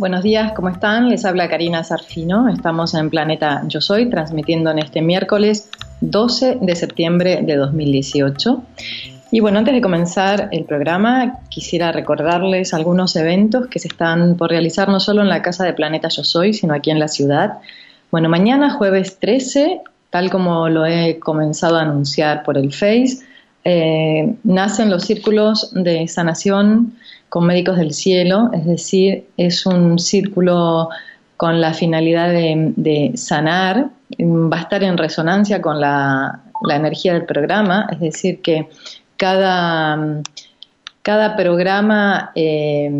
Buenos días, ¿cómo están? Les habla Karina Sarfino. Estamos en Planeta Yo Soy, transmitiendo en este miércoles 12 de septiembre de 2018. Y bueno, antes de comenzar el programa, quisiera recordarles algunos eventos que se están por realizar no solo en la casa de Planeta Yo Soy, sino aquí en la ciudad. Bueno, mañana, jueves 13, tal como lo he comenzado a anunciar por el Face, eh, nacen los círculos de sanación con médicos del cielo, es decir, es un círculo con la finalidad de, sanar, va a estar en resonancia con la, energía del programa, es decir, que cada, cada programa, eh,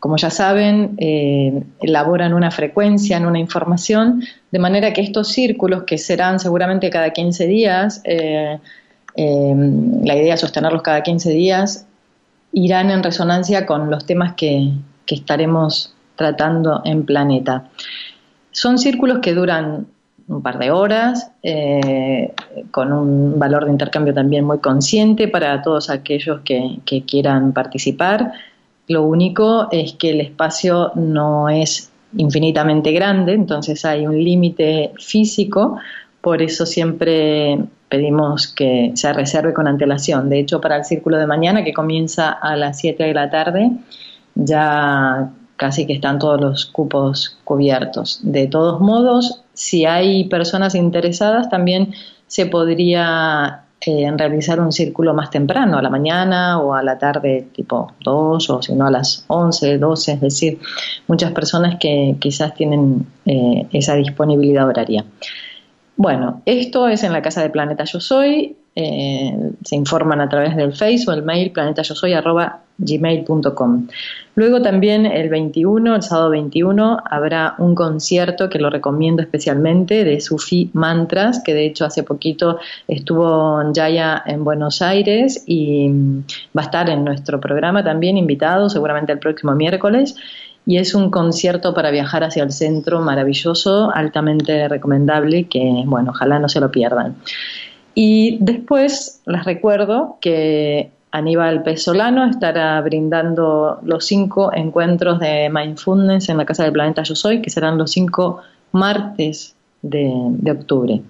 como ya saben, eh, elaboran una frecuencia, en una información, de manera que estos círculos, que serán seguramente cada 15 días, eh, la idea es sostenerlos cada 15 días, irán en resonancia con los temas que, estaremos tratando en Planeta. Son círculos que duran un par de horas, eh, con un valor de intercambio también muy consciente para todos aquellos que, que, quieran participar. Lo único es que el espacio no es infinitamente grande, entonces hay un límite físico, por eso siempre pedimos que se reserve con antelación. De hecho, para el círculo de mañana, que comienza a las 7 de la tarde, ya casi que están todos los cupos cubiertos. De todos modos, si hay personas interesadas, también se podría eh, realizar un círculo más temprano, a la mañana o a la tarde, tipo 2 o si no a las 11, 12, es decir, muchas personas que quizás tienen eh, esa disponibilidad horaria. Bueno, esto es en la casa de Planeta Yo Soy. Eh, se informan a través del Face o el mail planetayosoy.gmail.com. Luego también el 21, el sábado 21, habrá un concierto que lo recomiendo especialmente de Sufi Mantras, que de hecho hace poquito estuvo Jaya en Buenos Aires y va a estar en nuestro programa también invitado, seguramente el próximo miércoles y es un concierto para viajar hacia el centro maravilloso, altamente recomendable, que bueno, ojalá no se lo pierdan. Y después les recuerdo que Aníbal Pesolano estará brindando los cinco encuentros de Mindfulness en la Casa del Planeta Yo Soy, que serán los cinco martes de, octubre.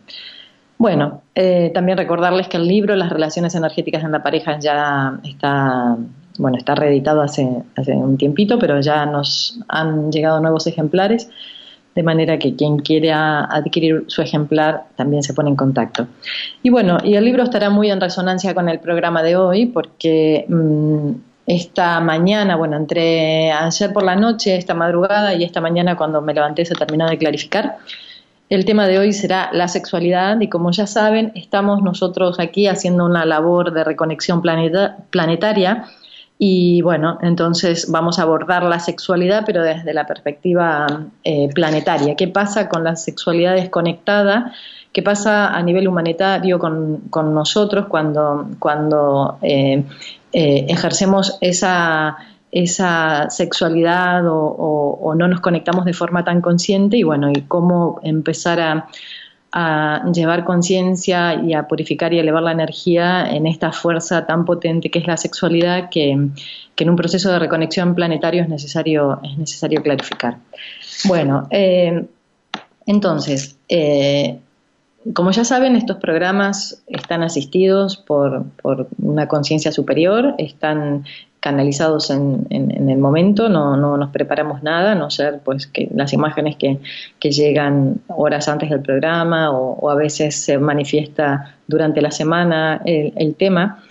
Bueno, eh, también recordarles que el libro Las relaciones energéticas en la pareja ya está bueno, está reeditado hace, hace un tiempito, pero ya nos han llegado nuevos ejemplares, de manera que quien quiera adquirir su ejemplar también se pone en contacto. Y bueno, y el libro estará muy en resonancia con el programa de hoy, porque mmm, esta mañana, bueno, entre ayer por la noche, esta madrugada y esta mañana cuando me levanté se terminó de clarificar. El tema de hoy será la sexualidad y como ya saben, estamos nosotros aquí haciendo una labor de reconexión planeta planetaria y bueno, entonces vamos a abordar la sexualidad, pero desde la perspectiva eh, planetaria. ¿Qué pasa con la sexualidad desconectada? ¿Qué pasa a nivel humanitario con, con nosotros cuando, cuando eh, eh, ejercemos esa, esa sexualidad o, o, o, no nos conectamos de forma tan consciente? Y bueno, y cómo empezar a a llevar conciencia y a purificar y elevar la energía en esta fuerza tan potente que es la sexualidad que, que en un proceso de reconexión planetario es necesario, es necesario clarificar. Bueno, eh, entonces, eh, como ya saben, estos programas están asistidos por, por una conciencia superior, están canalizados en, en, el momento, no, no nos preparamos nada, a no ser pues que las imágenes que, que llegan horas antes del programa o, a veces se manifiesta durante la semana el, tema.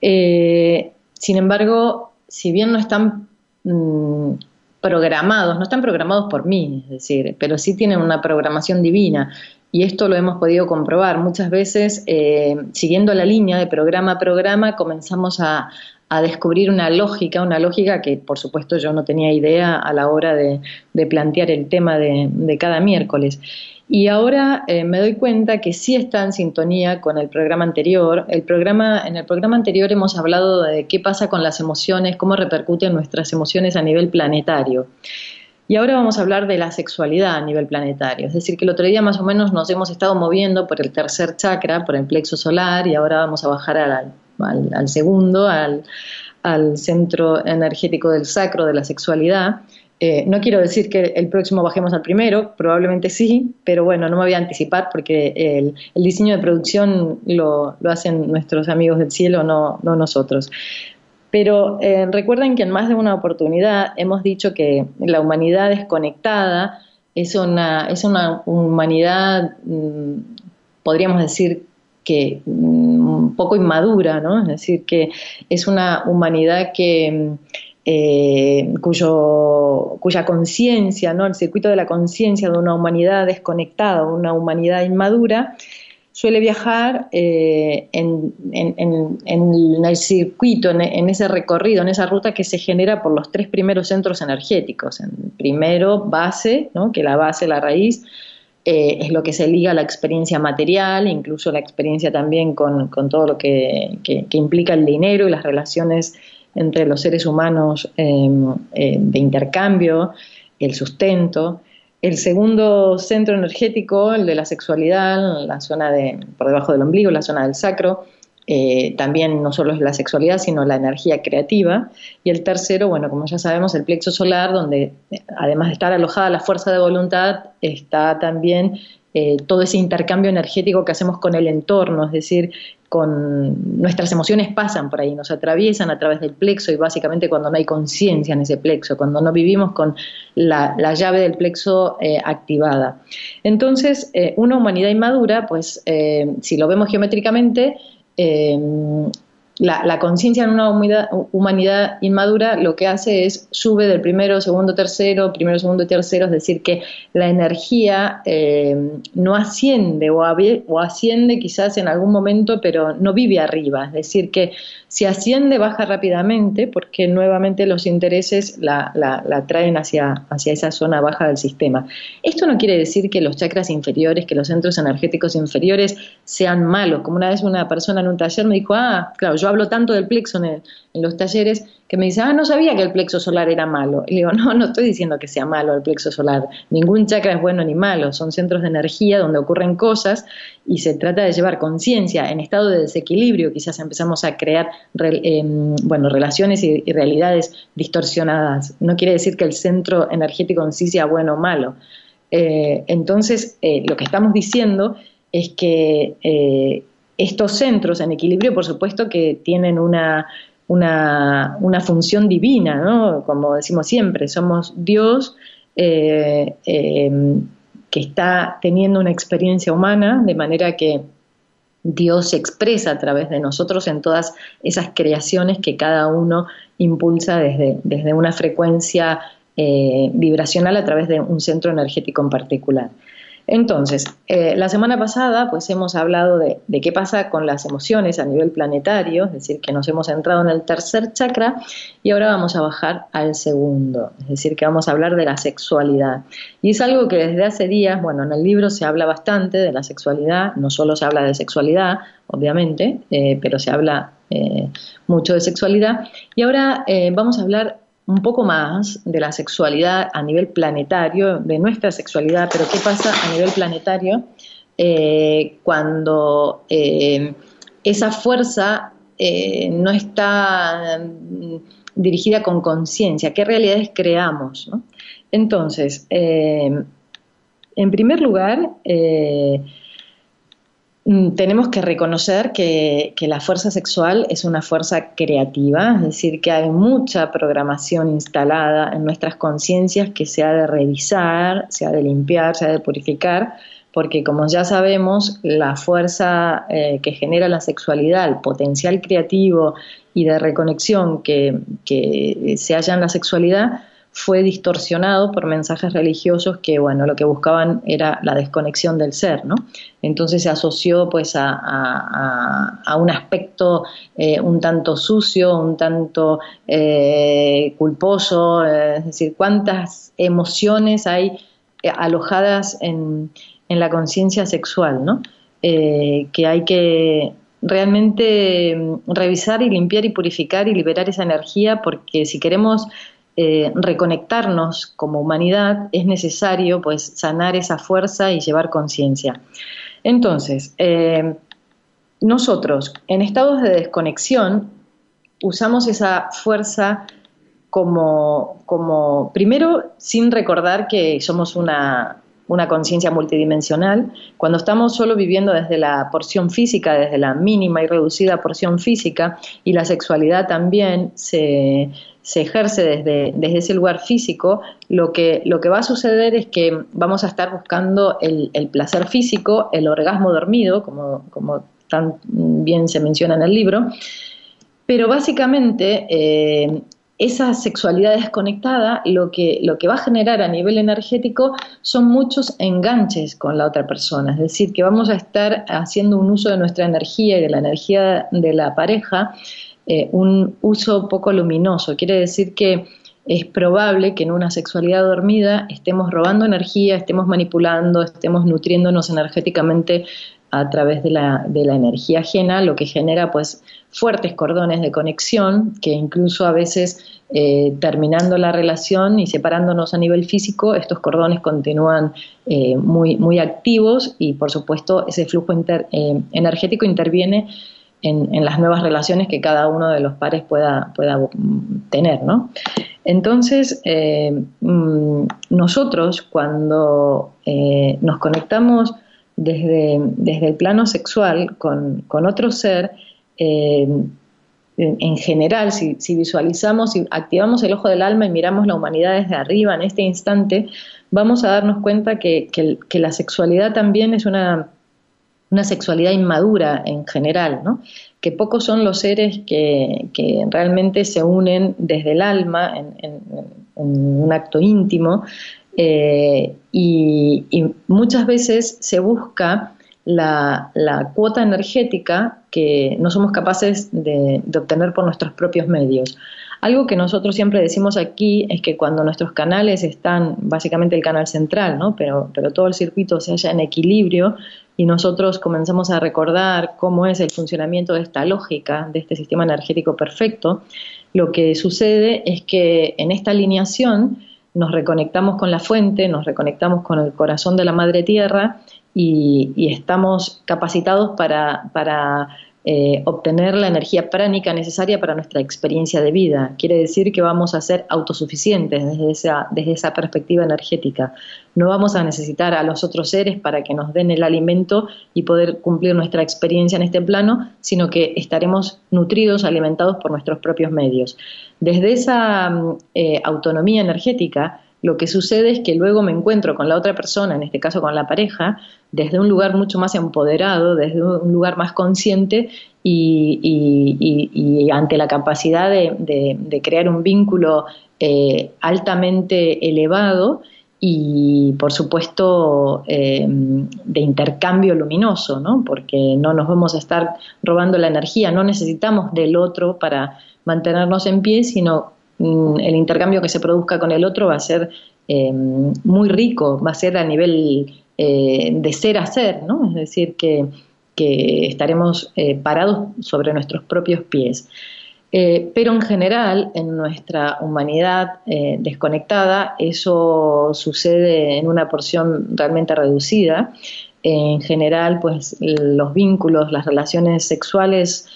Eh, sin embargo, si bien no están mmm, programados, no están programados por mí, es decir, pero sí tienen una programación divina y esto lo hemos podido comprobar. Muchas veces, eh, siguiendo la línea de programa a programa, comenzamos a, a descubrir una lógica, una lógica que por supuesto yo no tenía idea a la hora de, plantear el tema de, cada miércoles. Y ahora eh, me doy cuenta que sí está en sintonía con el programa anterior. El programa, en el programa anterior hemos hablado de qué pasa con las emociones, cómo repercuten nuestras emociones a nivel planetario. Y ahora vamos a hablar de la sexualidad a nivel planetario. Es decir, que el otro día más o menos nos hemos estado moviendo por el tercer chakra, por el plexo solar, y ahora vamos a bajar al, segundo, al, centro energético del sacro, de la sexualidad. Eh, no quiero decir que el próximo bajemos al primero, probablemente sí, pero bueno, no me voy a anticipar porque el, diseño de producción lo, lo, hacen nuestros amigos del cielo, no, no nosotros. Pero eh, recuerden que en más de una oportunidad hemos dicho que la humanidad desconectada es una, es una humanidad, mm, podríamos decir que mm, un poco inmadura, ¿no? Es decir, que es una humanidad que eh, cuyo, cuya conciencia, ¿no? el circuito de la conciencia de una humanidad desconectada, una humanidad inmadura, suele viajar eh, en, el circuito, en, ese recorrido, en esa ruta que se genera por los tres primeros centros energéticos. primero, base, que la base, la raíz, eh, es lo que se liga a la experiencia material, incluso la experiencia también con, todo lo que, implica el dinero y las relaciones entre los seres humanos em, eh, de intercambio, el sustento. El segundo centro energético, el de la sexualidad, la zona de, por debajo del ombligo, la zona del sacro, eh, también no solo es la sexualidad, sino la energía creativa. Y el tercero, bueno, como ya sabemos, el plexo solar, donde además de estar alojada la fuerza de voluntad, está también eh, todo ese intercambio energético que hacemos con el entorno, es decir, con nuestras emociones pasan por ahí, nos atraviesan a través del plexo y básicamente cuando no hay conciencia en ese plexo, cuando no vivimos con la, llave del plexo eh, activada. Entonces, eh, una humanidad inmadura, pues si lo vemos geométricamente, eh, la, conciencia en una humanidad, inmadura lo que hace es sube del primero, segundo, tercero, primero, segundo tercero, es decir, que la energía eh, no asciende o, asciende quizás en algún momento, pero no vive arriba, es decir, que si asciende baja rápidamente porque nuevamente los intereses la, la, traen hacia, hacia esa zona baja del sistema. Esto no quiere decir que los chakras inferiores, que los centros energéticos inferiores sean malos, como una vez una persona en un taller me dijo, ah, claro, yo hablo tanto del plexo en, los talleres que me dice, ah, no sabía que el plexo solar era malo. Y digo, no, no estoy diciendo que sea malo el plexo solar. Ningún chakra es bueno ni malo. Son centros de energía donde ocurren cosas y se trata de llevar conciencia en estado de desequilibrio. Quizás empezamos a crear em, bueno, relaciones y, realidades distorsionadas. No quiere decir que el centro energético en sí sea bueno o malo. Eh, entonces, eh, lo que estamos diciendo es que eh, estos centros en equilibrio, por supuesto que tienen una, una, función divina, ¿no? Como decimos siempre, somos Dios eh, em, que está teniendo una experiencia humana, de manera que Dios se expresa a través de nosotros en todas esas creaciones que cada uno impulsa desde, desde una frecuencia eh, vibracional a través de un centro energético en particular. Entonces, eh, la semana pasada pues hemos hablado de, qué pasa con las emociones a nivel planetario, es decir, que nos hemos entrado en el tercer chakra y ahora vamos a bajar al segundo, es decir, que vamos a hablar de la sexualidad. Y es algo que desde hace días, bueno, en el libro se habla bastante de la sexualidad, no solo se habla de sexualidad, obviamente, eh, pero se habla eh, mucho de sexualidad. Y ahora vamos a hablar un poco más de la sexualidad a nivel planetario, de nuestra sexualidad, pero qué pasa a nivel planetario eh, cuando eh, esa fuerza eh, no está mm, dirigida con conciencia, qué realidades creamos. Entonces, en primer lugar, tenemos que reconocer que, la fuerza sexual es una fuerza creativa, es decir, que hay mucha programación instalada en nuestras conciencias que se ha de revisar, se ha de limpiar, se ha de purificar, porque como ya sabemos, la fuerza eh, que genera la sexualidad, el potencial creativo y de reconexión que se halla en la sexualidad, fue distorsionado por mensajes religiosos que, bueno, lo que buscaban era la desconexión del ser, ¿no? Entonces se asoció pues a, un aspecto eh, un tanto sucio, un tanto eh, culposo, eh, es decir, cuántas emociones hay alojadas en, en la conciencia sexual, ¿no? que hay que realmente mm, revisar y limpiar y purificar y liberar esa energía porque si queremos eh, reconectarnos como humanidad es necesario pues sanar esa fuerza y llevar conciencia. Entonces, eh, nosotros en estados de desconexión usamos esa fuerza como, como, primero, sin recordar que somos una, una conciencia multidimensional, cuando estamos solo viviendo desde la porción física, desde la mínima y reducida porción física, y la sexualidad también se, ejerce desde, desde, ese lugar físico, lo que, lo que va a suceder es que vamos a estar buscando el, placer físico, el orgasmo dormido, como, como tan bien se menciona en el libro, pero básicamente eh, esa sexualidad desconectada lo que, lo que va a generar a nivel energético son muchos enganches con la otra persona, es decir, que vamos a estar haciendo un uso de nuestra energía y de la energía de la pareja, eh, un uso poco luminoso. Quiere decir que es probable que en una sexualidad dormida estemos robando energía, estemos manipulando, estemos nutriéndonos energéticamente a través de la, de la energía ajena, lo que genera pues fuertes cordones de conexión que incluso a veces eh, terminando la relación y separándonos a nivel físico, estos cordones continúan eh, muy, muy activos y por supuesto ese flujo eh, energético interviene en, las nuevas relaciones que cada uno de los pares pueda, pueda tener. ¿no? Entonces, mm, nosotros cuando nos conectamos desde, desde el plano sexual con, con otro ser, eh, en general, si, visualizamos y activamos el ojo del alma y miramos la humanidad desde arriba en este instante, vamos a darnos cuenta que, la sexualidad también es una, una, sexualidad inmadura en general, ¿no? que pocos son los seres que, realmente se unen desde el alma en, un acto íntimo eh, y, muchas veces se busca la, cuota energética que no somos capaces de, obtener por nuestros propios medios. Algo que nosotros siempre decimos aquí es que cuando nuestros canales están, básicamente el canal central, ¿no? pero, pero todo el circuito se halla en equilibrio y nosotros comenzamos a recordar cómo es el funcionamiento de esta lógica, de este sistema energético perfecto, lo que sucede es que en esta alineación nos reconectamos con la fuente, nos reconectamos con el corazón de la madre tierra y, estamos capacitados para, eh, obtener la energía pránica necesaria para nuestra experiencia de vida. Quiere decir que vamos a ser autosuficientes desde esa, desde esa perspectiva energética. No vamos a necesitar a los otros seres para que nos den el alimento y poder cumplir nuestra experiencia en este plano, sino que estaremos nutridos, alimentados por nuestros propios medios. Desde esa mm, eh, autonomía energética, lo que sucede es que luego me encuentro con la otra persona, en este caso con la pareja, desde un lugar mucho más empoderado, desde un lugar más consciente y, ante la capacidad de, crear un vínculo eh, altamente elevado y por supuesto eh, de intercambio luminoso, ¿no? porque no nos vamos a estar robando la energía, no necesitamos del otro para mantenernos en pie, sino el intercambio que se produzca con el otro va a ser eh, muy rico, va a ser a nivel eh, de ser a ser, ¿no? Es decir, que, estaremos eh, parados sobre nuestros propios pies. pero en general, en nuestra humanidad desconectada, eso sucede en una porción realmente reducida. En general, pues los vínculos, las relaciones sexuales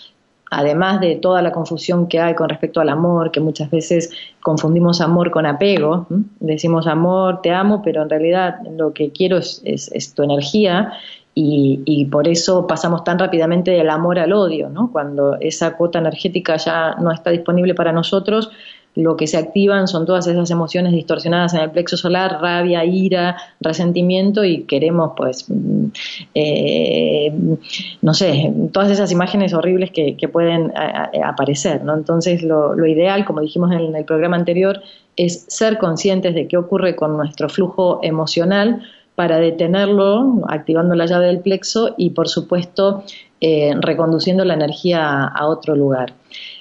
además de toda la confusión que hay con respecto al amor, que muchas veces confundimos amor con apego, decimos amor, te amo, pero en realidad lo que quiero es, tu energía y, por eso pasamos tan rápidamente del amor al odio, ¿no? cuando esa cuota energética ya no está disponible para nosotros, lo que se activan son todas esas emociones distorsionadas en el plexo solar, rabia, ira, resentimiento y queremos pues, mm, eh, no sé, todas esas imágenes horribles que, pueden aparecer, ¿no? Entonces lo, lo ideal, como dijimos en el programa anterior, es ser conscientes de qué ocurre con nuestro flujo emocional para detenerlo, activando la llave del plexo y, por supuesto, eh, reconduciendo la energía a otro lugar.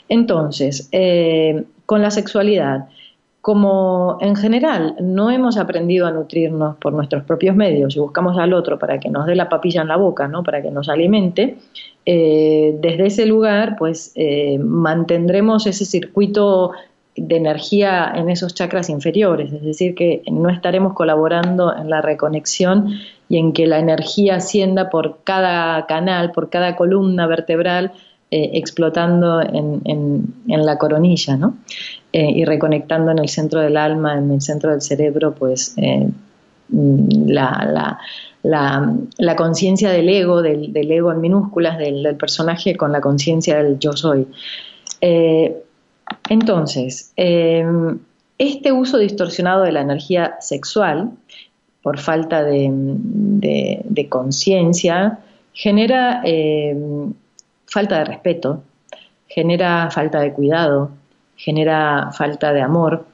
Entonces, eh, con la sexualidad, como en general no hemos aprendido a nutrirnos por nuestros propios medios y buscamos al otro para que nos dé la papilla en la boca, ¿no? para que nos alimente, eh, desde ese lugar pues mantendremos ese circuito de energía en esos chakras inferiores, es decir, que no estaremos colaborando en la reconexión y en que la energía ascienda por cada canal, por cada columna vertebral, eh, explotando en, en, la coronilla, ¿no? Eh, y reconectando en el centro del alma, en el centro del cerebro, pues eh, la, la, la, conciencia del ego, del, ego en minúsculas, del, personaje con la conciencia del yo soy. Entonces, em, este uso distorsionado de la energía sexual, por falta de, conciencia, genera falta de respeto, genera falta de cuidado, genera falta de amor.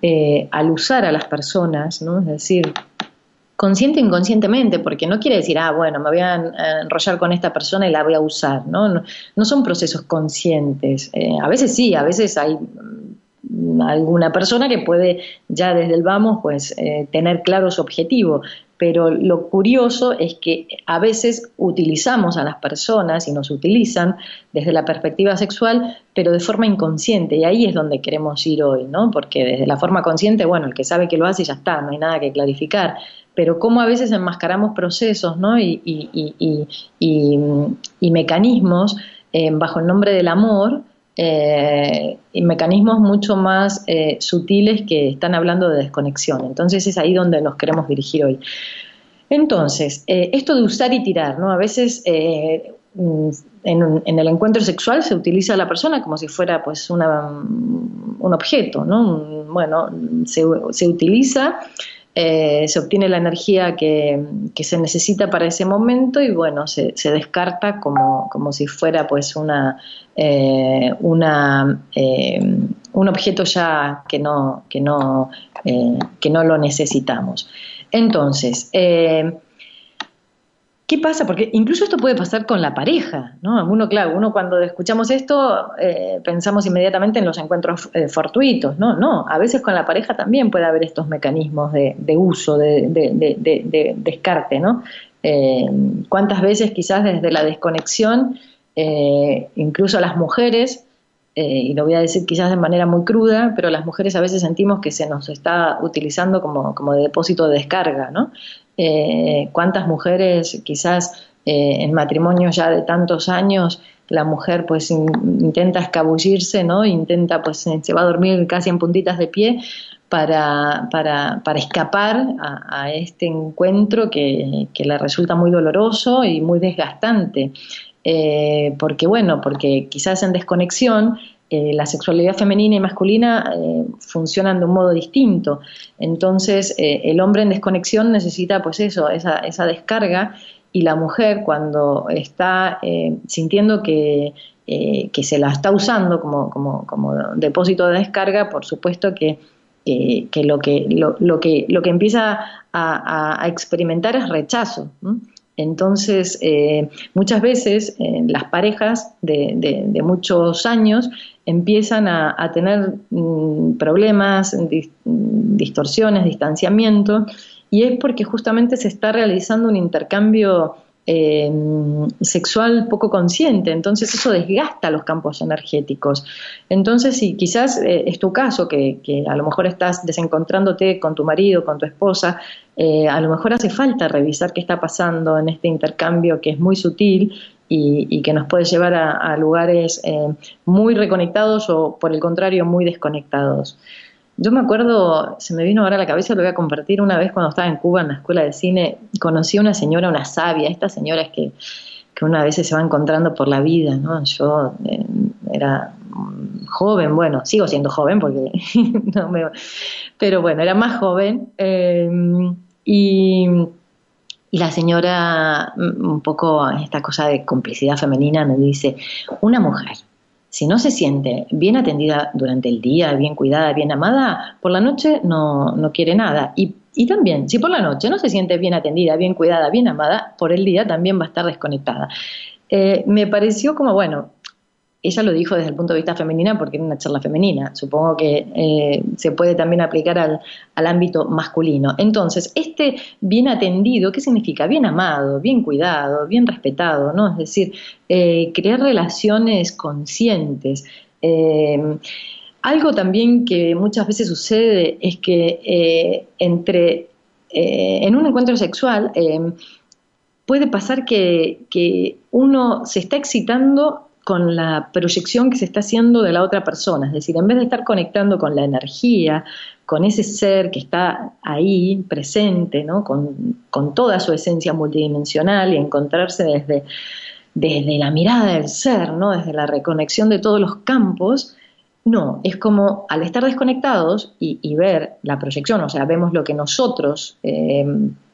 Eh, al usar a las personas, ¿no? es decir, consciente e inconscientemente, porque no quiere decir, ah, bueno, me voy a enrollar con esta persona y la voy a usar, ¿no? No, son procesos conscientes. Eh, a veces sí, a veces hay mm, alguna persona que puede ya desde el vamos pues eh, tener claro su objetivo, pero lo curioso es que a veces utilizamos a las personas y nos utilizan desde la perspectiva sexual, pero de forma inconsciente, y ahí es donde queremos ir hoy, ¿no? Porque desde la forma consciente, bueno, el que sabe que lo hace ya está, no hay nada que clarificar, pero cómo a veces enmascaramos procesos ¿no? y, mecanismos eh, bajo el nombre del amor eh, mecanismos mucho más eh, sutiles que están hablando de desconexión. Entonces es ahí donde nos queremos dirigir hoy. Entonces, esto de usar y tirar, ¿no? A veces mm, en, el encuentro sexual se utiliza a la persona como si fuera pues un objeto, ¿no? Bueno, se, se utiliza eh, se obtiene la energía que, se necesita para ese momento y bueno, se, descarta como, como, si fuera pues una, eh, una eh, un objeto ya que no, que no, que no lo necesitamos. Entonces, ¿Qué pasa? Porque incluso esto puede pasar con la pareja, ¿no? Uno, claro, uno cuando escuchamos esto eh, pensamos inmediatamente en los encuentros eh, fortuitos, ¿no? No, a veces con la pareja también puede haber estos mecanismos de, uso, de, descarte, ¿no? Eh, ¿Cuántas veces quizás desde la desconexión, incluso las mujeres, y lo voy a decir quizás de manera muy cruda, pero las mujeres a veces sentimos que se nos está utilizando como, como de depósito de descarga, ¿no? Eh, cuántas mujeres quizás eh, en matrimonio ya de tantos años la mujer pues intenta escabullirse, ¿no? Intenta pues se va a dormir casi en puntitas de pie para, para, para escapar a, este encuentro que, que, le resulta muy doloroso y muy desgastante. Eh, porque bueno, porque quizás en desconexión eh, la sexualidad femenina y masculina eh, funcionan de un modo distinto. Entonces, eh, el hombre en desconexión necesita, pues eso, esa, descarga, y la mujer cuando está sintiendo que, que, se la está usando como, como, como, depósito de descarga, por supuesto que, que, lo, que lo, que lo que empieza a, experimentar es rechazo. Entonces, muchas veces las parejas de, muchos años empiezan a, tener mm, problemas, distorsiones, distanciamiento, y es porque justamente se está realizando un intercambio eh, sexual poco consciente, entonces eso desgasta los campos energéticos. Entonces, si quizás eh, es tu caso, que, a lo mejor estás desencontrándote con tu marido, con tu esposa, eh, a lo mejor hace falta revisar qué está pasando en este intercambio que es muy sutil y, que nos puede llevar a, lugares eh, muy reconectados o por el contrario muy desconectados. Yo me acuerdo, se me vino ahora a la cabeza, lo voy a compartir, una vez cuando estaba en Cuba en la escuela de cine, conocí a una señora, una sabia, estas señoras que, que una vez se va encontrando por la vida, ¿no? Yo eh, era joven, bueno, sigo siendo joven porque no me... Pero bueno, era más joven eh, y, y, la señora, mm, un poco esta cosa de complicidad femenina, me dice, una mujer, si no se siente bien atendida durante el día, bien cuidada, bien amada, por la noche no, no quiere nada. Y y también, si por la noche no se siente bien atendida, bien cuidada, bien amada, por el día también va a estar desconectada. Eh, me pareció como, bueno, ella lo dijo desde el punto de vista femenina porque era una charla femenina. Supongo que eh, se puede también aplicar al, ámbito masculino. Entonces, este bien atendido, ¿qué significa? Bien amado, bien cuidado, bien respetado, ¿no? Es decir, eh, crear relaciones conscientes. Algo también que muchas veces sucede es que eh, entre, eh, en un encuentro sexual eh, puede pasar que, que, uno se está excitando con la proyección que se está haciendo de la otra persona, es decir, en vez de estar conectando con la energía, con ese ser que está ahí presente, ¿no? con, con toda su esencia multidimensional y encontrarse desde, desde la mirada del ser, ¿no? desde la reconexión de todos los campos, no, es como al estar desconectados y, ver la proyección, o sea, vemos lo que nosotros eh,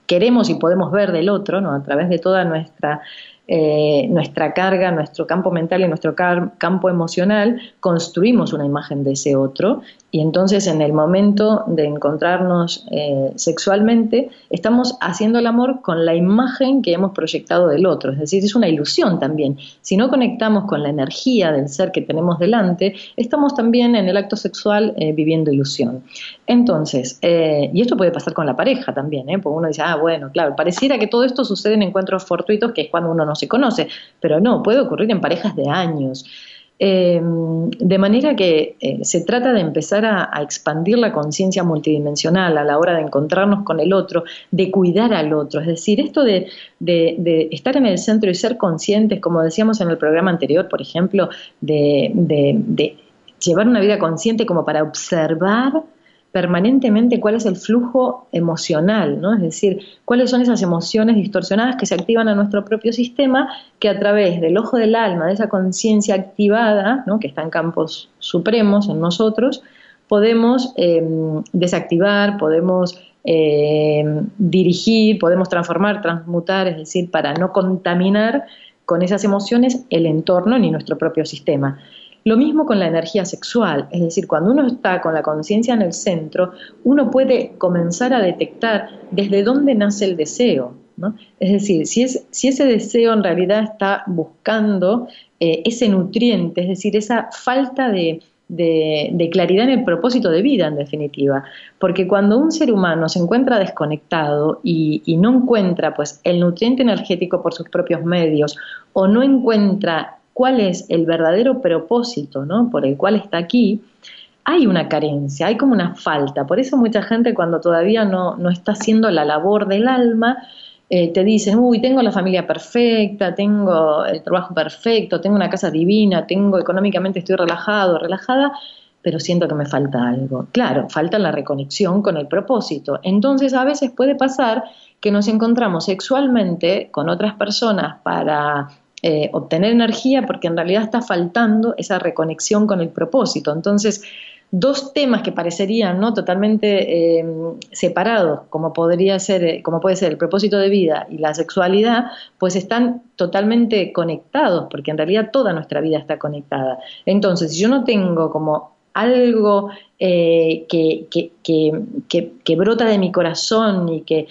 queremos y podemos ver del otro, ¿no? A través de toda nuestra eh, nuestra carga, nuestro campo mental y nuestro campo emocional, construimos una imagen de ese otro y entonces en el momento de encontrarnos eh, sexualmente estamos haciendo el amor con la imagen que hemos proyectado del otro, es decir, es una ilusión también. Si no conectamos con la energía del ser que tenemos delante, estamos también en el acto sexual eh, viviendo ilusión. Entonces, y esto puede pasar con la pareja también, porque uno dice, ah, bueno, claro, pareciera que todo esto sucede en encuentros fortuitos, que es cuando uno no se conoce, pero no, puede ocurrir en parejas de años. Eh, de manera que eh, se trata de empezar a, expandir la conciencia multidimensional a la hora de encontrarnos con el otro, de cuidar al otro. Es decir, esto de, estar en el centro y ser conscientes, como decíamos en el programa anterior, por ejemplo, de llevar una vida consciente como para observar permanentemente cuál es el flujo emocional, ¿no? Es decir, cuáles son esas emociones distorsionadas que se activan a nuestro propio sistema, que a través del ojo del alma, de esa conciencia activada, ¿no? que está en campos supremos en nosotros, podemos eh, desactivar, podemos eh, dirigir, podemos transformar, transmutar, es decir, para no contaminar con esas emociones el entorno ni nuestro propio sistema. Lo mismo con la energía sexual, es decir, cuando uno está con la conciencia en el centro, uno puede comenzar a detectar desde dónde nace el deseo. Es decir, si, ese deseo en realidad está buscando eh, ese nutriente, es decir, esa falta de, claridad en el propósito de vida, en definitiva. Porque cuando un ser humano se encuentra desconectado y, y, no encuentra pues, el nutriente energético por sus propios medios o no encuentra cuál es el verdadero propósito ¿no? por el cual está aquí, hay una carencia, hay como una falta. Por eso mucha gente cuando todavía no, no está haciendo la labor del alma, eh, te dice, uy, tengo la familia perfecta, tengo el trabajo perfecto, tengo una casa divina, tengo económicamente estoy relajado, relajada, pero siento que me falta algo. Claro, falta la reconexión con el propósito. Entonces a veces puede pasar que nos encontramos sexualmente con otras personas para eh, obtener energía porque en realidad está faltando esa reconexión con el propósito. Entonces, dos temas que parecerían no totalmente eh, separados, como podría ser, eh, como puede ser el propósito de vida y la sexualidad, pues están totalmente conectados, porque en realidad toda nuestra vida está conectada. Entonces, si yo no tengo como algo que, que, brota de mi corazón y que,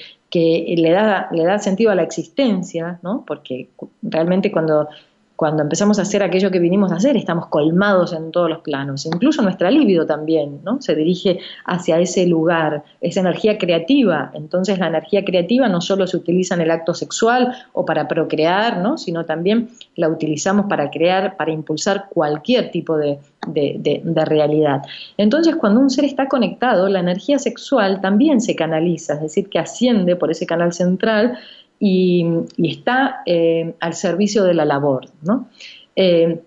le da, le da sentido a la existencia, ¿no? porque realmente cuando cuando empezamos a hacer aquello que vinimos a hacer, estamos colmados en todos los planos. Incluso nuestra libido también, ¿no? Se dirige hacia ese lugar, esa energía creativa. Entonces la energía creativa no solo se utiliza en el acto sexual o para procrear, ¿no? Sino también la utilizamos para crear, para impulsar cualquier tipo de, de, realidad. Entonces, cuando un ser está conectado, la energía sexual también se canaliza, es decir, que asciende por ese canal central y, está eh, al servicio de la labor. ¿no? Eh,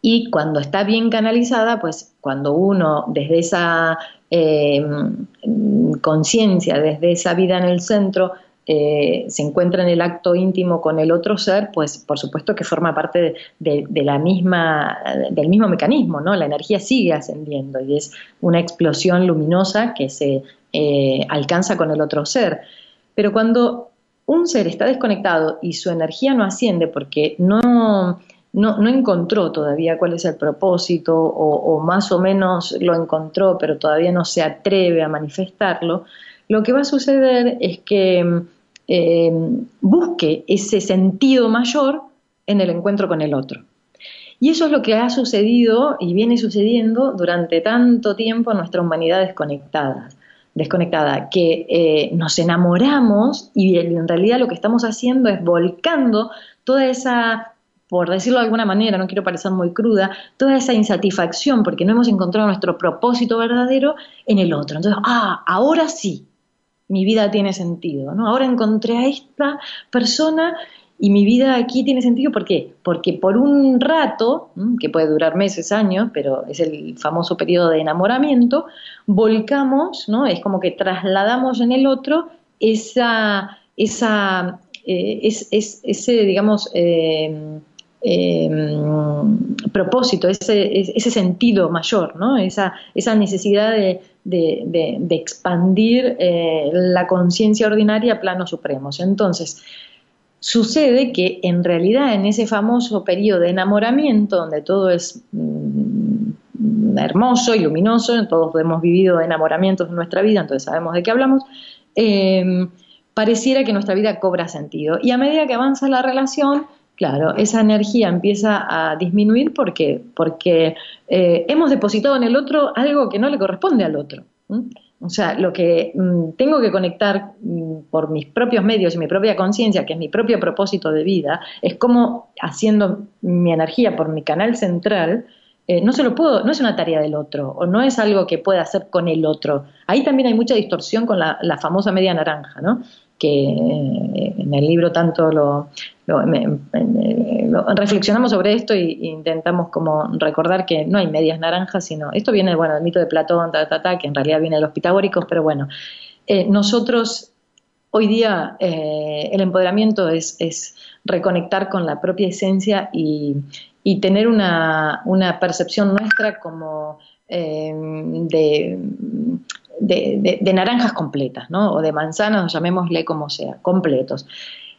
y cuando está bien canalizada, pues cuando uno desde esa eh, conciencia, desde esa vida en el centro, se encuentra en el acto íntimo con el otro ser, pues por supuesto que forma parte de, la misma, del mismo mecanismo, ¿no? La energía sigue ascendiendo y es una explosión luminosa que se alcanza con el otro ser. Pero cuando un ser está desconectado y su energía no asciende porque no, no, encontró todavía cuál es el propósito o, más o menos lo encontró pero todavía no se atreve a manifestarlo, lo que va a suceder es que eh, busque ese sentido mayor en el encuentro con el otro. Y eso es lo que ha sucedido y viene sucediendo durante tanto tiempo en nuestra humanidad desconectada desconectada, que eh, nos enamoramos y en realidad lo que estamos haciendo es volcando toda esa, por decirlo de alguna manera, no quiero parecer muy cruda, toda esa insatisfacción porque no hemos encontrado nuestro propósito verdadero en el otro. Entonces, ah, ahora sí, mi vida tiene sentido, ¿no? Ahora encontré a esta persona y mi vida aquí tiene sentido, ¿por qué? Porque por un rato, que puede durar meses, años, pero es el famoso periodo de enamoramiento, volcamos, ¿no? Es como que trasladamos en el otro esa, esa, eh, ese, digamos, em, em, propósito, ese, ese, sentido mayor, ¿no? Esa, esa necesidad de, expandir eh, la conciencia ordinaria a planos supremos. Entonces, Sucede que en realidad en ese famoso periodo de enamoramiento, donde todo es mm, hermoso y luminoso, todos hemos vivido enamoramientos en nuestra vida, entonces sabemos de qué hablamos, em, pareciera que nuestra vida cobra sentido. Y a medida que avanza la relación, claro, esa energía empieza a disminuir porque, porque eh, hemos depositado en el otro algo que no le corresponde al otro. O sea, lo que mm, tengo que conectar mm, por mis propios medios y mi propia conciencia, que es mi propio propósito de vida, es como haciendo mi energía por mi canal central, eh, no se lo puedo, no es una tarea del otro, o no es algo que pueda hacer con el otro. Ahí también hay mucha distorsión con la, la famosa media naranja, ¿no? Que eh, en el libro tanto lo, reflexionamos sobre esto e intentamos como recordar que no hay medias naranjas, sino esto viene, bueno, del mito de Platón, que en realidad viene de los pitagóricos, pero bueno, eh, nosotros hoy día eh, el empoderamiento es, es, reconectar con la propia esencia y, y tener una, una, percepción nuestra como de de, naranjas completas, ¿no? o de manzanas, llamémosle como sea, completos.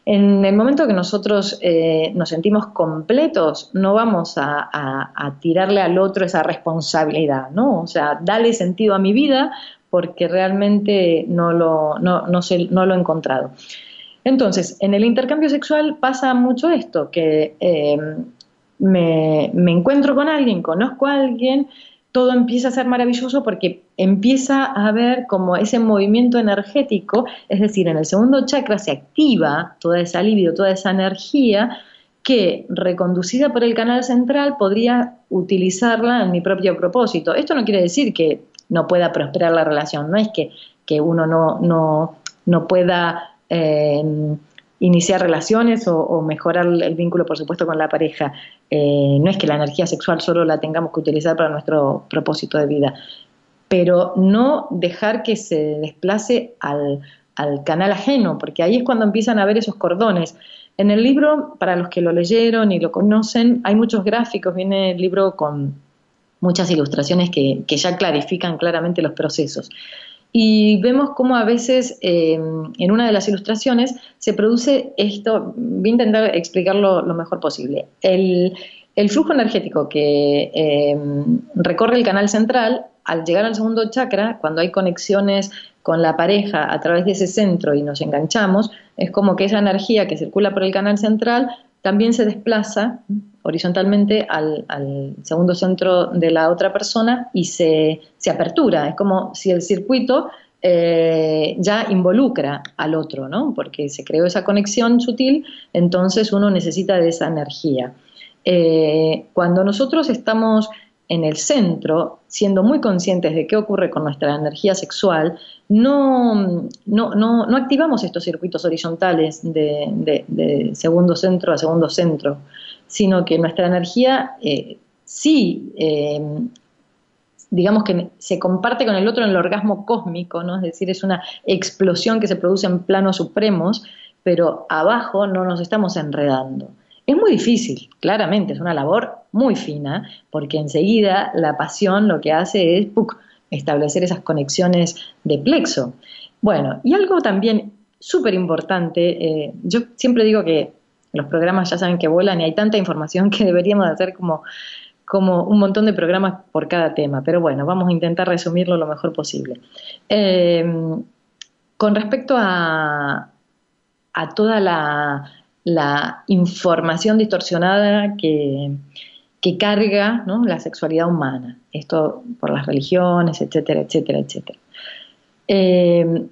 En el momento que nosotros eh, nos sentimos completos, no vamos a, tirarle al otro esa responsabilidad, ¿no? O sea, dale sentido a mi vida porque realmente no lo, no, no, lo he encontrado. Entonces, en el intercambio sexual pasa mucho esto, que eh, me, me encuentro con alguien, conozco a alguien, todo empieza a ser maravilloso porque empieza a haber como ese movimiento energético, es decir, en el segundo chakra se activa toda esa libido, toda esa energía que reconducida por el canal central podría utilizarla en mi propio propósito. Esto no quiere decir que no pueda prosperar la relación, no es que, que uno no, no, no pueda eh, iniciar relaciones o, mejorar el vínculo, por supuesto, con la pareja. Eh, no es que la energía sexual solo la tengamos que utilizar para nuestro propósito de vida, pero no dejar que se desplace al, canal ajeno, porque ahí es cuando empiezan a ver esos cordones. En el libro, para los que lo leyeron y lo conocen, hay muchos gráficos, viene el libro con muchas ilustraciones que, que ya clarifican claramente los procesos y vemos cómo a veces em, en una de las ilustraciones se produce esto, voy a intentar explicarlo lo mejor posible. El, flujo energético que em, recorre el canal central, al llegar al segundo chakra, cuando hay conexiones con la pareja a través de ese centro y nos enganchamos, es como que esa energía que circula por el canal central también se desplaza horizontalmente al, segundo centro de la otra persona y se, apertura. Es como si el circuito eh, ya involucra al otro, ¿no? Porque se creó esa conexión sutil, entonces uno necesita de esa energía. Eh, cuando nosotros estamos en el centro, siendo muy conscientes de qué ocurre con nuestra energía sexual, no, no, no, activamos estos circuitos horizontales de, segundo centro a segundo centro, sino que nuestra energía eh, sí eh, digamos que se comparte con el otro en el orgasmo cósmico, ¿no? Es decir, es una explosión que se produce en planos supremos, pero abajo no nos estamos enredando. Es muy difícil, claramente, es una labor muy fina, porque enseguida la pasión lo que hace es establecer esas conexiones de plexo. Bueno, y algo también súper importante, eh, yo siempre digo que los programas ya saben que vuelan y hay tanta información que deberíamos hacer como, como un montón de programas por cada tema, pero bueno, vamos a intentar resumirlo lo mejor posible. Eh, con respecto a, a toda la, información distorsionada que, carga la sexualidad humana, esto por las religiones, etcétera, etcétera, etcétera. Eh,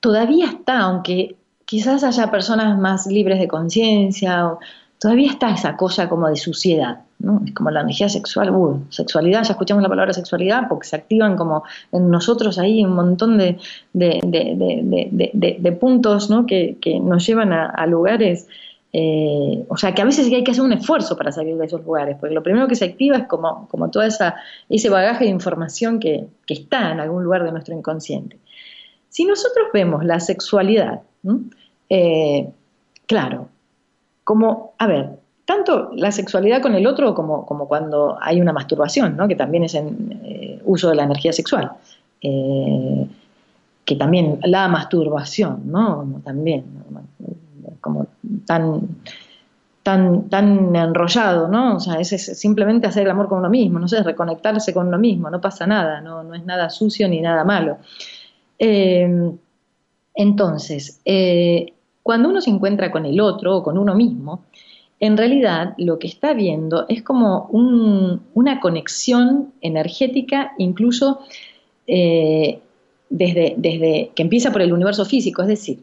todavía está, aunque quizás haya personas más libres de conciencia, todavía está esa cosa como de suciedad, ¿no? Es como la energía sexual, uh, sexualidad, ya escuchamos la palabra sexualidad porque se activan como en nosotros ahí un montón de, de, puntos ¿no? que, nos llevan a, lugares, eh, o sea, que a veces hay que hacer un esfuerzo para salir de esos lugares, porque lo primero que se activa es como, como todo ese bagaje de información que, que está en algún lugar de nuestro inconsciente. Si nosotros vemos la sexualidad, eh, claro, como, a ver, tanto la sexualidad con el otro como, como cuando hay una masturbación, ¿no? que también es en eh, uso de la energía sexual. Que también la masturbación, ¿no? También, como tan, tan, tan enrollado, ¿no? O sea, es, simplemente hacer el amor con uno mismo, no sé, reconectarse con uno mismo, no pasa nada, no, no es nada sucio ni nada malo. Eh, entonces, eh, cuando uno se encuentra con el otro o con uno mismo, en realidad lo que está viendo es como una conexión energética, incluso eh, desde, desde, que empieza por el universo físico, es decir,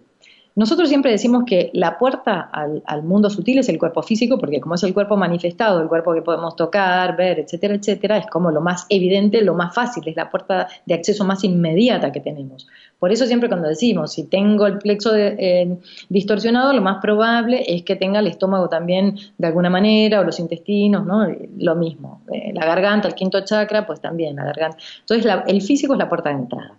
nosotros siempre decimos que la puerta al, mundo sutil es el cuerpo físico, porque como es el cuerpo manifestado, el cuerpo que podemos tocar, ver, etcétera, etcétera, es como lo más evidente, lo más fácil, es la puerta de acceso más inmediata que tenemos. Por eso siempre cuando decimos, si tengo el plexo eh, distorsionado, lo más probable es que tenga el estómago también de alguna manera, o los intestinos, ¿no? Lo mismo. Eh, la garganta, el quinto chakra, pues también la garganta. Entonces el físico es la puerta de entrada.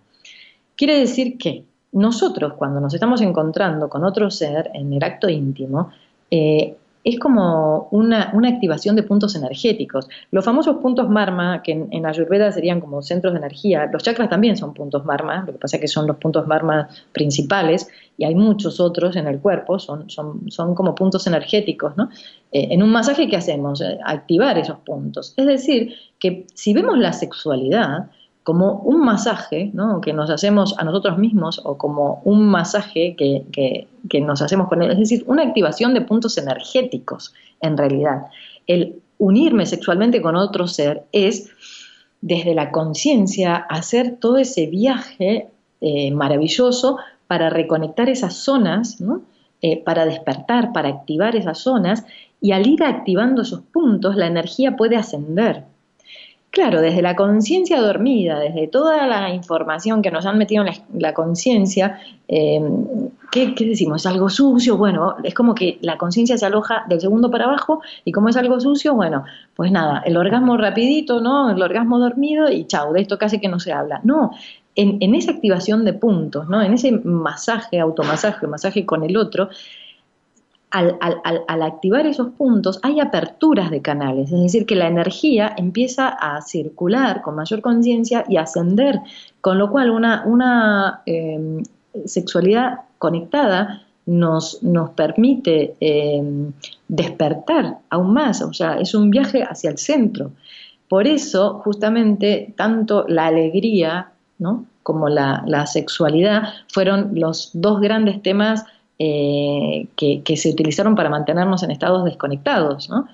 Quiere decir que nosotros cuando nos estamos encontrando con otro ser en el acto íntimo, eh, es como una, activación de puntos energéticos. Los famosos puntos Marma, que en, Ayurveda serían como centros de energía, los chakras también son puntos Marma, lo que pasa es que son los puntos Marma principales y hay muchos otros en el cuerpo, son, son, son como puntos energéticos. ¿no? Eh, en un masaje, ¿qué hacemos? Eh, activar esos puntos. Es decir, que si vemos la sexualidad, como un masaje que nos hacemos a nosotros mismos o como un masaje que, que, nos hacemos con él, es decir, una activación de puntos energéticos en realidad. El unirme sexualmente con otro ser es desde la conciencia hacer todo ese viaje eh, maravilloso para reconectar esas zonas. Eh, para despertar, para activar esas zonas y al ir activando esos puntos la energía puede ascender. Claro, desde la conciencia dormida, desde toda la información que nos han metido en la, conciencia, eh, ¿qué, decimos? ¿Es algo sucio? Bueno, es como que la conciencia se aloja del segundo para abajo y como es algo sucio, bueno, pues nada, el orgasmo rapidito, ¿no? El orgasmo dormido y chau, de esto casi que no se habla. No, en, en esa activación de puntos, ¿no? En ese masaje, automasaje, masaje con el otro, al, activar esos puntos hay aperturas de canales, es decir, que la energía empieza a circular con mayor conciencia y ascender, con lo cual una, em, sexualidad conectada nos, nos permite em, despertar aún más, o sea, es un viaje hacia el centro. Por eso, justamente, tanto la alegría como la, la sexualidad fueron los dos grandes temas eh, que, se utilizaron para mantenernos en estados desconectados. ¿no?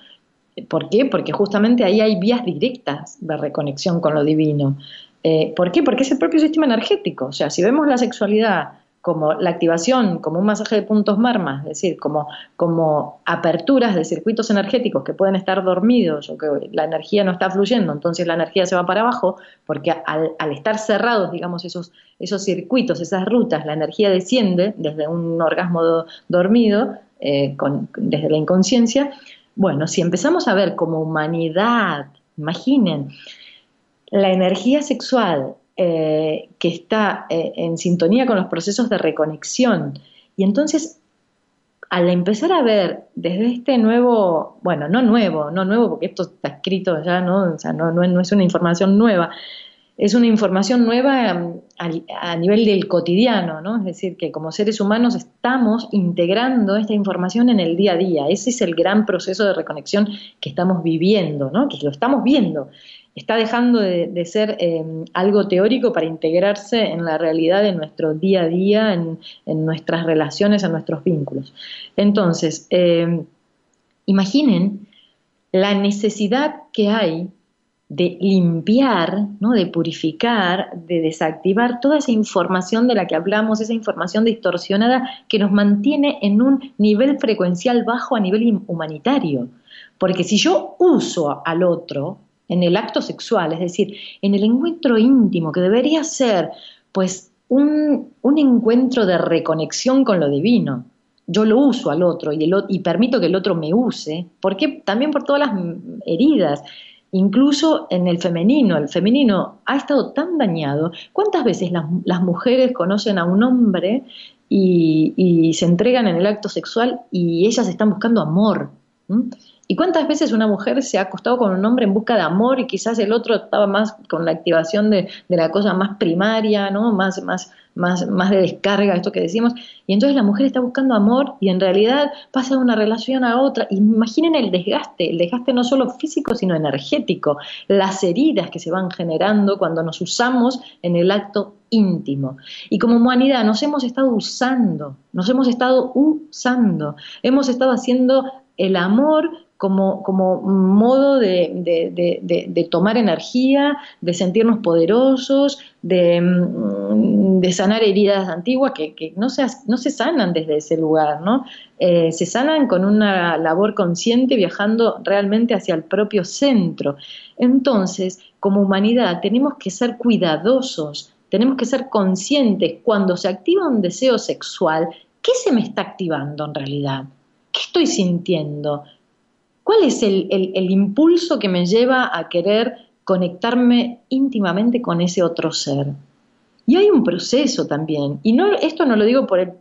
¿Por qué? Porque justamente ahí hay vías directas de reconexión con lo divino. Eh, ¿Por qué? Porque es el propio sistema energético. O sea, si vemos la sexualidad como la activación, como un masaje de puntos marmas, es decir, como, como aperturas de circuitos energéticos que pueden estar dormidos o que la energía no está fluyendo, entonces la energía se va para abajo, porque al, estar cerrados, digamos, esos, esos circuitos, esas rutas, la energía desciende desde un orgasmo dormido, eh, desde la inconsciencia. Bueno, si empezamos a ver como humanidad, imaginen, la energía sexual eh, que está eh, en sintonía con los procesos de reconexión. Y entonces, al empezar a ver desde este nuevo, bueno, no nuevo, no nuevo porque esto está escrito ya, ¿no? O sea, no, no es una información nueva, es una información nueva mm, a, nivel del cotidiano, ¿no? Es decir, que como seres humanos estamos integrando esta información en el día a día. Ese es el gran proceso de reconexión que estamos viviendo, ¿no? Que lo estamos viendo. Está dejando de, ser eh, algo teórico para integrarse en la realidad de nuestro día a día, en, nuestras relaciones, en nuestros vínculos. Entonces, eh, imaginen la necesidad que hay de limpiar, ¿no? de purificar, de desactivar toda esa información de la que hablamos, esa información distorsionada que nos mantiene en un nivel frecuencial bajo a nivel humanitario. Porque si yo uso al otro en el acto sexual, es decir, en el encuentro íntimo, que debería ser pues un, encuentro de reconexión con lo divino, yo lo uso al otro y, el, y permito que el otro me use, porque también por todas las heridas incluso en el femenino. El femenino ha estado tan dañado. ¿Cuántas veces las, mujeres conocen a un hombre y, se entregan en el acto sexual y ellas están buscando amor? ¿Y cuántas veces una mujer se ha acostado con un hombre en busca de amor y quizás el otro estaba más con la activación de, la cosa más primaria, ¿no? más, más, más, más de descarga, esto que decimos, y entonces la mujer está buscando amor y en realidad pasa de una relación a otra. Imaginen el desgaste, el desgaste no solo físico, sino energético, las heridas que se van generando cuando nos usamos en el acto íntimo. Y como humanidad nos hemos estado usando, nos hemos estado usando, hemos estado haciendo el amor como, como modo de, tomar energía, de sentirnos poderosos, de, mm, sanar heridas antiguas que, no, se, no se sanan desde ese lugar, ¿no? Eh, se sanan con una labor consciente viajando realmente hacia el propio centro. Entonces, como humanidad tenemos que ser cuidadosos, tenemos que ser conscientes cuando se activa un deseo sexual, ¿qué se me está activando en realidad? ¿Qué estoy sintiendo? ¿Cuál es el, impulso que me lleva a querer conectarme íntimamente con ese otro ser? Y hay un proceso también, y no, esto no lo digo por el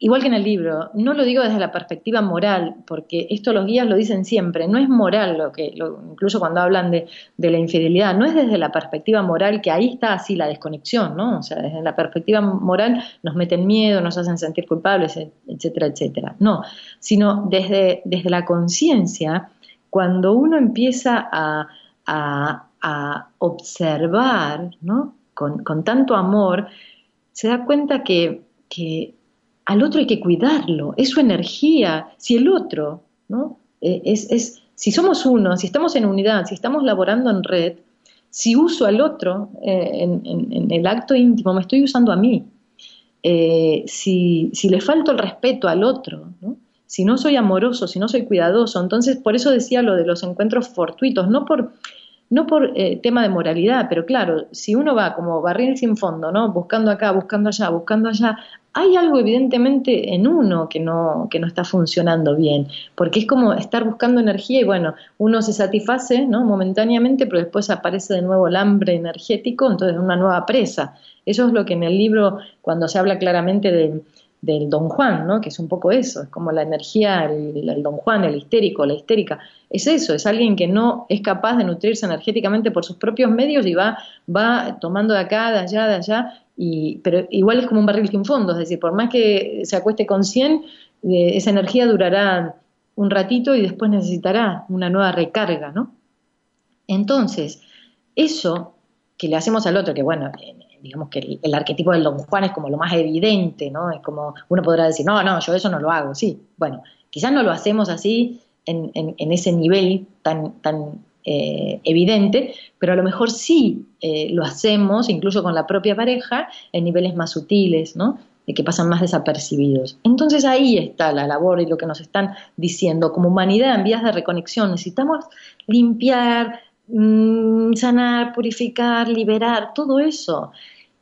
igual que en el libro, no lo digo desde la perspectiva moral, porque esto los guías lo dicen siempre, no es moral lo que, incluso cuando hablan de, la infidelidad, no es desde la perspectiva moral que ahí está así la desconexión, ¿no? O sea, desde la perspectiva moral nos meten miedo, nos hacen sentir culpables, etcétera, etcétera. No, sino desde, desde la conciencia, cuando uno empieza a, observar, ¿no? Con, tanto amor, se da cuenta que, que al otro hay que cuidarlo, es su energía. Si el otro, ¿no? Eh, es, si somos uno, si estamos en unidad, si estamos laborando en red, si uso al otro eh, en, el acto íntimo, me estoy usando a mí. Eh, si, si, le falto el respeto al otro, si no soy amoroso, si no soy cuidadoso, entonces por eso decía lo de los encuentros fortuitos, no por, no por tema de moralidad, pero claro, si uno va como barril sin fondo, ¿no? Buscando acá, buscando allá, buscando allá, hay algo evidentemente en uno que no, que no está funcionando bien, porque es como estar buscando energía y bueno, uno se satisface ¿no? momentáneamente, pero después aparece de nuevo el hambre energético, entonces una nueva presa. Eso es lo que en el libro, cuando se habla claramente del Don Juan, ¿no? que es un poco eso, es como la energía, el, el, Don Juan, el histérico, la histérica, es eso, es alguien que no es capaz de nutrirse energéticamente por sus propios medios y va, va tomando de acá, de allá, de allá, pero igual es como un barril sin fondo, es decir, por más que se acueste con 100, eh, esa energía durará un ratito y después necesitará una nueva recarga, ¿no? Entonces, eso que le hacemos al otro, que bueno, eh, digamos que el, arquetipo del Don Juan es como lo más evidente, ¿no? Es como uno podrá decir, no, no, yo eso no lo hago, sí. Bueno, quizás no lo hacemos así en, en ese nivel tan, tan eh, evidente, pero a lo mejor sí eh, lo hacemos, incluso con la propia pareja, en niveles más sutiles, ¿no? De que pasan más desapercibidos. Entonces ahí está la labor y lo que nos están diciendo. Como humanidad en vías de reconexión necesitamos limpiar, mm, sanar, purificar, liberar, todo eso.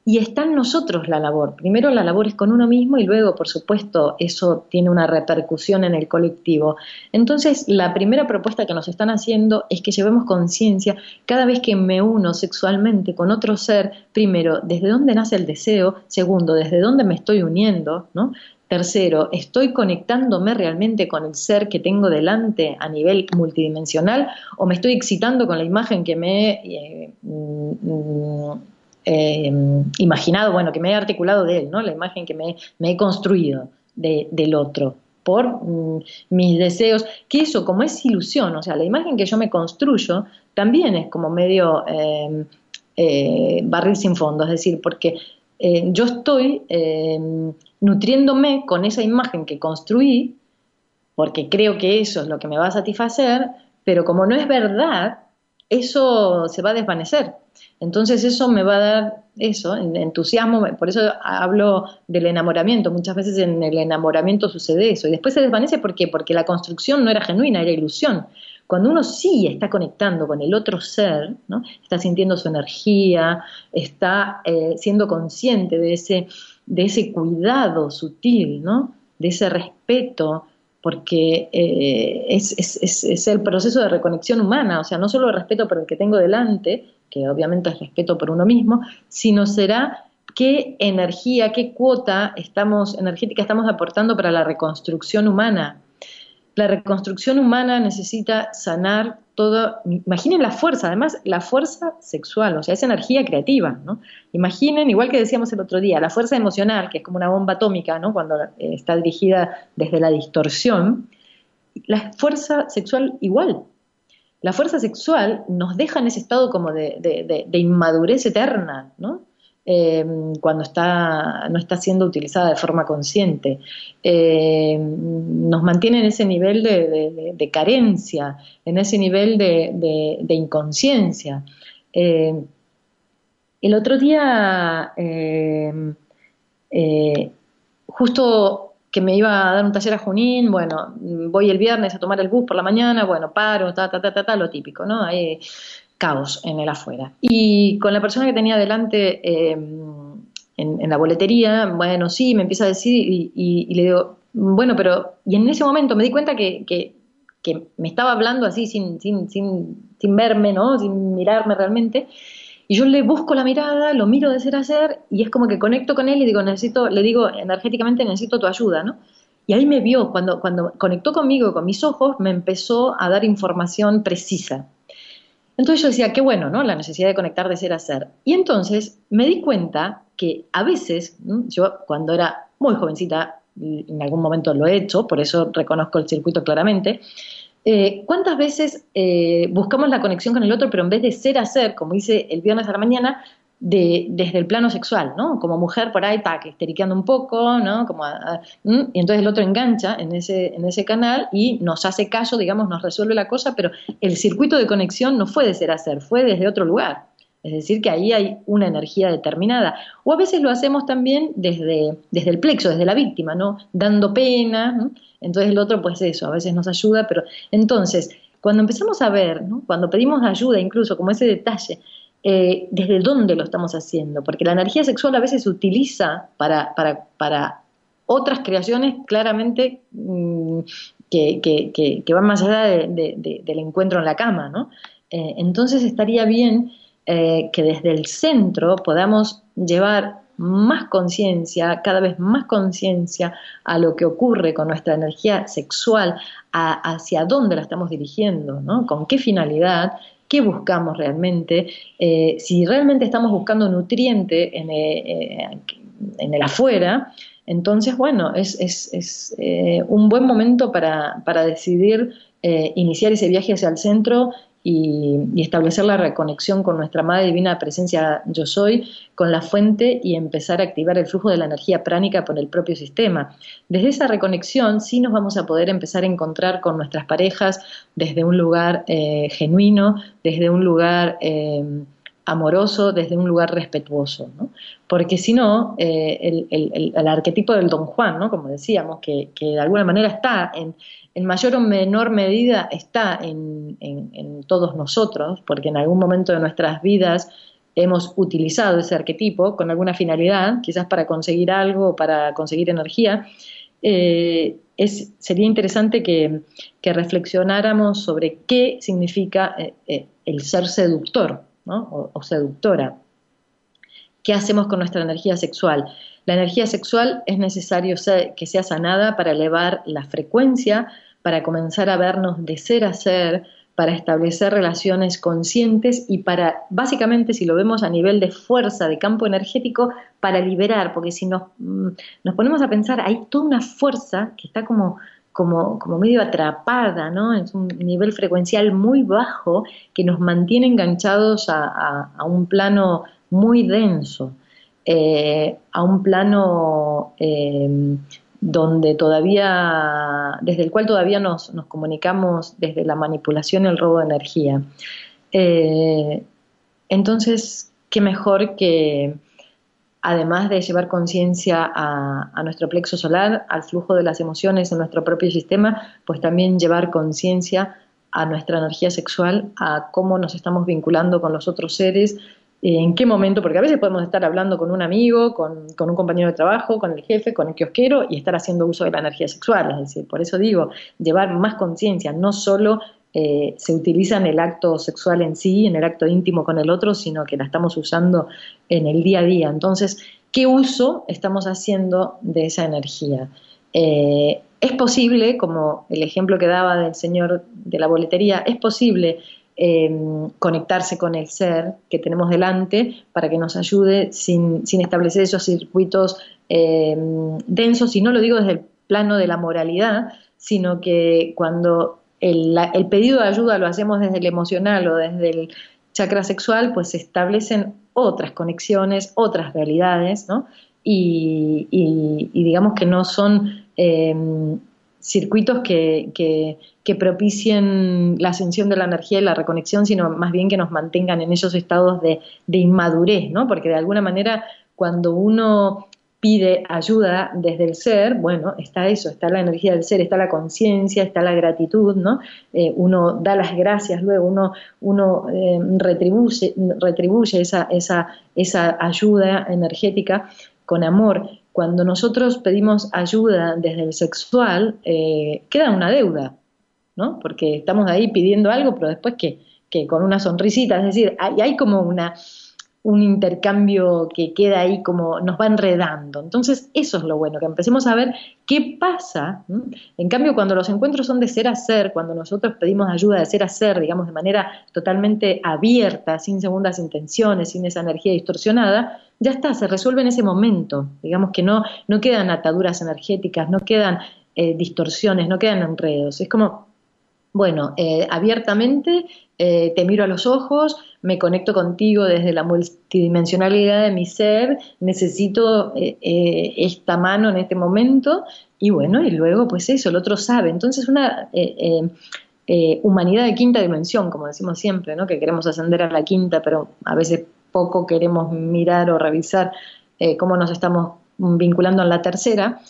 Y está en nosotros la labor. Primero la labor es con uno mismo y luego, por supuesto, eso tiene una repercusión en el colectivo. Entonces, la primera propuesta que nos están haciendo es que llevemos conciencia cada vez que me uno sexualmente con otro ser, primero, desde dónde nace el deseo, segundo, desde dónde me estoy uniendo, ¿no? Tercero, ¿estoy conectándome realmente con el ser que tengo delante a nivel multidimensional o me estoy excitando con la imagen que me eh, mm, mm, eh, imaginado, bueno, que me he articulado de él, ¿no? La imagen que me, he construido del otro por mm, mis deseos, que eso como es ilusión, o sea, la imagen que yo me construyo también es como medio eh, barril sin fondo, es decir, porque yo estoy nutriéndome con esa imagen que construí, porque creo que eso es lo que me va a satisfacer, pero como no es verdad, eso se va a desvanecer. Entonces eso me va a dar eso, entusiasmo, por eso hablo del enamoramiento, muchas veces en el enamoramiento sucede eso, y después se desvanece ¿por qué? porque la construcción no era genuina, era ilusión. Cuando uno sí está conectando con el otro ser, ¿no? está sintiendo su energía, está eh, siendo consciente de ese, de ese cuidado sutil, ¿no? de ese respeto, porque eh, es, es, es, el proceso de reconexión humana, o sea, no solo el respeto por el que tengo delante, que obviamente es respeto por uno mismo, sino será qué energía, qué cuota estamos, energética estamos aportando para la reconstrucción humana. La reconstrucción humana necesita sanar todo, imaginen la fuerza, además la fuerza sexual, o sea, esa energía creativa, ¿no? Imaginen, igual que decíamos el otro día, la fuerza emocional, que es como una bomba atómica, ¿no? Cuando eh, está dirigida desde la distorsión, la fuerza sexual igual. La fuerza sexual nos deja en ese estado como de, de inmadurez eterna, ¿no? Em, cuando está, no está siendo utilizada de forma consciente. Em, nos mantiene en ese nivel de, carencia, en ese nivel de, inconsciencia. Em, el otro día, eh, justo que me iba a dar un taller a Junín, bueno, voy el viernes a tomar el bus por la mañana, bueno, paro, ta, ta, ta, ta, ta lo típico, ¿no? Caos en el afuera. Y con la persona que tenía delante em, en, la boletería, bueno, sí, me empieza a decir y, le digo, bueno, pero, y en ese momento me di cuenta que, que, me estaba hablando así sin, sin, sin, sin verme, ¿no? Sin mirarme realmente. Y yo le busco la mirada, lo miro de ser a ser y es como que conecto con él y digo, necesito, le digo energéticamente, necesito tu ayuda, ¿no? Y ahí me vio, cuando, cuando conectó conmigo, con mis ojos, me empezó a dar información precisa. Entonces yo decía, qué bueno, ¿no? La necesidad de conectar de ser a ser. Y entonces me di cuenta que a veces, yo cuando era muy jovencita, en algún momento lo he hecho, por eso reconozco el circuito claramente, eh, ¿cuántas veces eh, buscamos la conexión con el otro, pero en vez de ser a ser, como hice el viernes a la mañana, de, desde el plano sexual, ¿no? Como mujer por ahí, está esteriqueando un poco, ¿no? Como y entonces el otro engancha en ese, en ese canal y nos hace caso, digamos, nos resuelve la cosa, pero el circuito de conexión no fue de ser a ser, fue desde otro lugar. Es decir, que ahí hay una energía determinada. O a veces lo hacemos también desde, desde el plexo, desde la víctima, ¿no? Dando pena. Entonces el otro, pues eso, a veces nos ayuda, pero entonces, cuando empezamos a ver, cuando pedimos ayuda, incluso como ese detalle, eh, desde dónde lo estamos haciendo, porque la energía sexual a veces se utiliza para, otras creaciones claramente mm, que, van más allá del encuentro en la cama, ¿no? Eh, entonces estaría bien eh, que desde el centro podamos llevar más conciencia, cada vez más conciencia a lo que ocurre con nuestra energía sexual, hacia dónde la estamos dirigiendo, ¿no? con qué finalidad qué buscamos realmente, eh, si realmente estamos buscando nutriente en, eh, eh, el afuera, entonces, bueno, es, un buen momento para decidir iniciar ese viaje hacia el centro y, establecer la reconexión con nuestra Madre Divina Presencia Yo Soy, con la fuente y empezar a activar el flujo de la energía pránica por el propio sistema. Desde esa reconexión sí nos vamos a poder empezar a encontrar con nuestras parejas desde un lugar eh, genuino, desde un lugar... Eh, amoroso, desde un lugar respetuoso, ¿no? Porque si no, eh, el, arquetipo del Don Juan, ¿no? Como decíamos, que, que de alguna manera está en, en mayor o menor medida está en, todos nosotros, porque en algún momento de nuestras vidas hemos utilizado ese arquetipo con alguna finalidad, quizás para conseguir algo para conseguir energía, eh, es, sería interesante que, reflexionáramos sobre qué significa eh, el ser seductor o, seductora. ¿Qué hacemos con nuestra energía sexual? La energía sexual es necesario que sea sanada para elevar la frecuencia, para comenzar a vernos de ser a ser, para establecer relaciones conscientes y para, básicamente, si lo vemos a nivel de fuerza, de campo energético, para liberar, porque si nos, mm, nos ponemos a pensar, hay toda una fuerza que está como, como, como medio atrapada, ¿no? Es un nivel frecuencial muy bajo que nos mantiene enganchados a, un plano muy denso, eh, a un plano eh, donde todavía, desde el cual todavía nos, comunicamos desde la manipulación y el robo de energía. Eh, entonces, qué mejor que, además de llevar conciencia a, nuestro plexo solar, al flujo de las emociones en nuestro propio sistema, pues también llevar conciencia a nuestra energía sexual, a cómo nos estamos vinculando con los otros seres, en qué momento, porque a veces podemos estar hablando con un amigo, con, un compañero de trabajo, con el jefe, con el kiosquero y estar haciendo uso de la energía sexual. Es decir, por eso digo, llevar más conciencia, no solo eh, se utiliza en el acto sexual en sí, en el acto íntimo con el otro, sino que la estamos usando en el día a día. Entonces, ¿qué uso estamos haciendo de esa energía? Eh, es posible, como el ejemplo que daba del señor de la boletería, es posible Em, conectarse con el ser que tenemos delante para que nos ayude sin, establecer esos circuitos em, densos, y no lo digo desde el plano de la moralidad, sino que cuando el, pedido de ayuda lo hacemos desde el emocional o desde el chakra sexual, pues se establecen otras conexiones, otras realidades, ¿no? Y, digamos que no son em, circuitos que, que, propicien la ascensión de la energía y la reconexión, sino más bien que nos mantengan en esos estados de, inmadurez, ¿no? Porque de alguna manera cuando uno pide ayuda desde el ser, bueno, está eso, está la energía del ser, está la conciencia, está la gratitud, ¿no? Eh, uno da las gracias, luego uno, uno eh, retribuye, retribuye esa, esa, esa ayuda energética con amor cuando nosotros pedimos ayuda desde el sexual, eh, queda una deuda, ¿no? Porque estamos ahí pidiendo algo, pero después que, con una sonrisita, es decir, hay, hay como una, un intercambio que queda ahí como nos va enredando. Entonces, eso es lo bueno, que empecemos a ver qué pasa. En cambio, cuando los encuentros son de ser a ser, cuando nosotros pedimos ayuda de ser a ser, digamos, de manera totalmente abierta, sin segundas intenciones, sin esa energía distorsionada, ya está, se resuelve en ese momento. Digamos que no, no quedan ataduras energéticas, no quedan eh, distorsiones, no quedan enredos. Es como, bueno, eh, abiertamente eh, te miro a los ojos, me conecto contigo desde la multidimensionalidad de mi ser, necesito eh, esta mano en este momento y bueno, y luego pues eso, el otro sabe. Entonces una humanidad de quinta dimensión, como decimos siempre, ¿no? que queremos ascender a la quinta, pero a veces poco queremos mirar o revisar cómo nos estamos vinculando en la tercera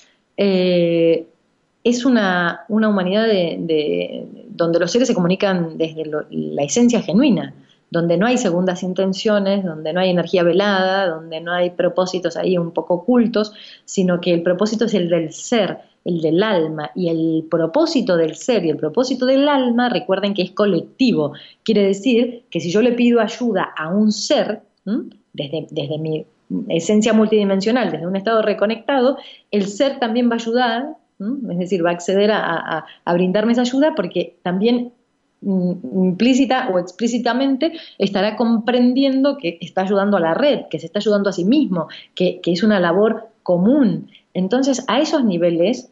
es una, humanidad de, donde los seres se comunican desde la esencia genuina, donde no hay segundas intenciones, donde no hay energía velada, donde no hay propósitos ahí un poco ocultos, sino que el propósito es el del ser, el del alma, y el propósito del ser y el propósito del alma, recuerden que es colectivo, quiere decir que si yo le pido ayuda a un ser, desde, desde mi esencia multidimensional, desde un estado reconectado, el ser también va a ayudar es decir, va a acceder a, brindarme esa ayuda porque también mm, implícita o explícitamente estará comprendiendo que está ayudando a la red, que se está ayudando a sí mismo, que, es una labor común. Entonces, a esos niveles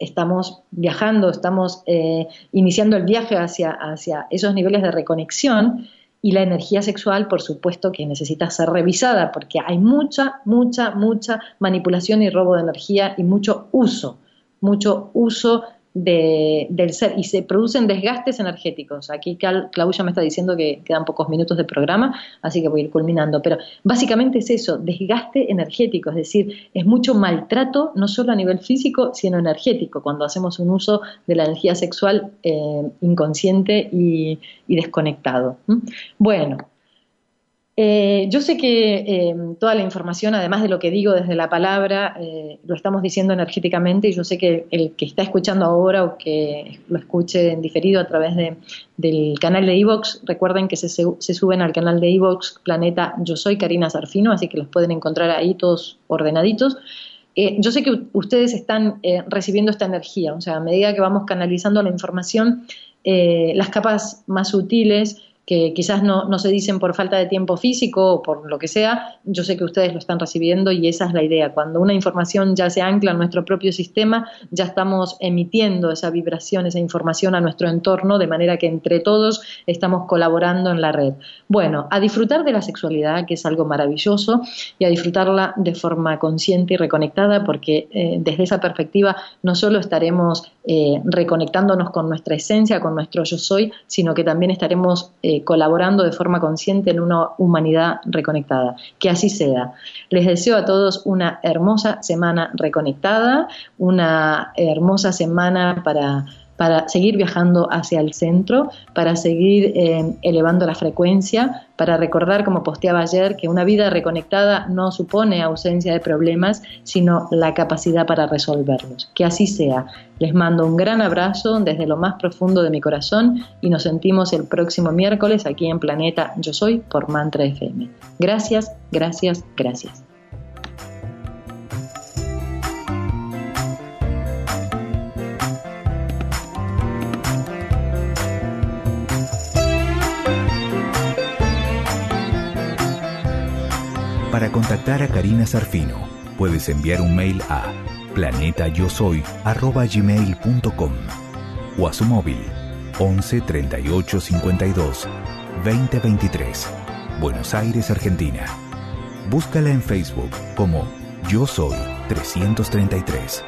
estamos viajando, estamos eh, iniciando el viaje hacia, hacia esos niveles de reconexión y la energía sexual, por supuesto, que necesita ser revisada porque hay mucha, mucha, mucha manipulación y robo de energía y mucho uso mucho uso del ser y se producen desgastes energéticos. Aquí Claudia me está diciendo que quedan pocos minutos de programa, así que voy a ir culminando. Pero básicamente es eso, desgaste energético, es decir, es mucho maltrato, no solo a nivel físico, sino energético, cuando hacemos un uso de la energía sexual eh, inconsciente y, desconectado. Bueno, Eh, yo sé que eh, toda la información, además de lo que digo desde la palabra, eh, lo estamos diciendo energéticamente y yo sé que el que está escuchando ahora o que lo escuche en diferido a través de, del canal de Evox, recuerden que se, se suben al canal de Evox Planeta Yo Soy Karina Sarfino, así que los pueden encontrar ahí todos ordenaditos. yo sé que ustedes están recibiendo esta energía, o sea, a medida que vamos canalizando la información, las capas más sutiles, que quizás no, no, se dicen por falta de tiempo físico o por lo que sea, yo sé que ustedes lo están recibiendo y esa es la idea. Cuando una información ya se ancla en nuestro propio sistema, ya estamos emitiendo esa vibración, esa información a nuestro entorno, de manera que entre todos estamos colaborando en la red. Bueno, a disfrutar de la sexualidad, que es algo maravilloso, y a disfrutarla de forma consciente y reconectada, porque eh, desde esa perspectiva no solo estaremos eh, reconectándonos con nuestra esencia, con nuestro yo soy, sino que también estaremos eh, colaborando de forma consciente en una humanidad reconectada. Que así sea. Les deseo a todos una hermosa semana reconectada, una hermosa semana para para seguir viajando hacia el centro, para seguir eh, elevando la frecuencia, para recordar, como posteaba ayer, que una vida reconectada no supone ausencia de problemas, sino la capacidad para resolverlos. Que así sea. Les mando un gran abrazo desde lo más profundo de mi corazón y nos sentimos el próximo miércoles aquí en Planeta Yo Soy por Mantra FM. Gracias, gracias, gracias. Contactar a Karina Sarfino, puedes enviar un mail a planetayosoy.gmail.com o a su móvil 11 38 52 20 23, Buenos Aires, Argentina. Búscala en Facebook como Yo Soy 333.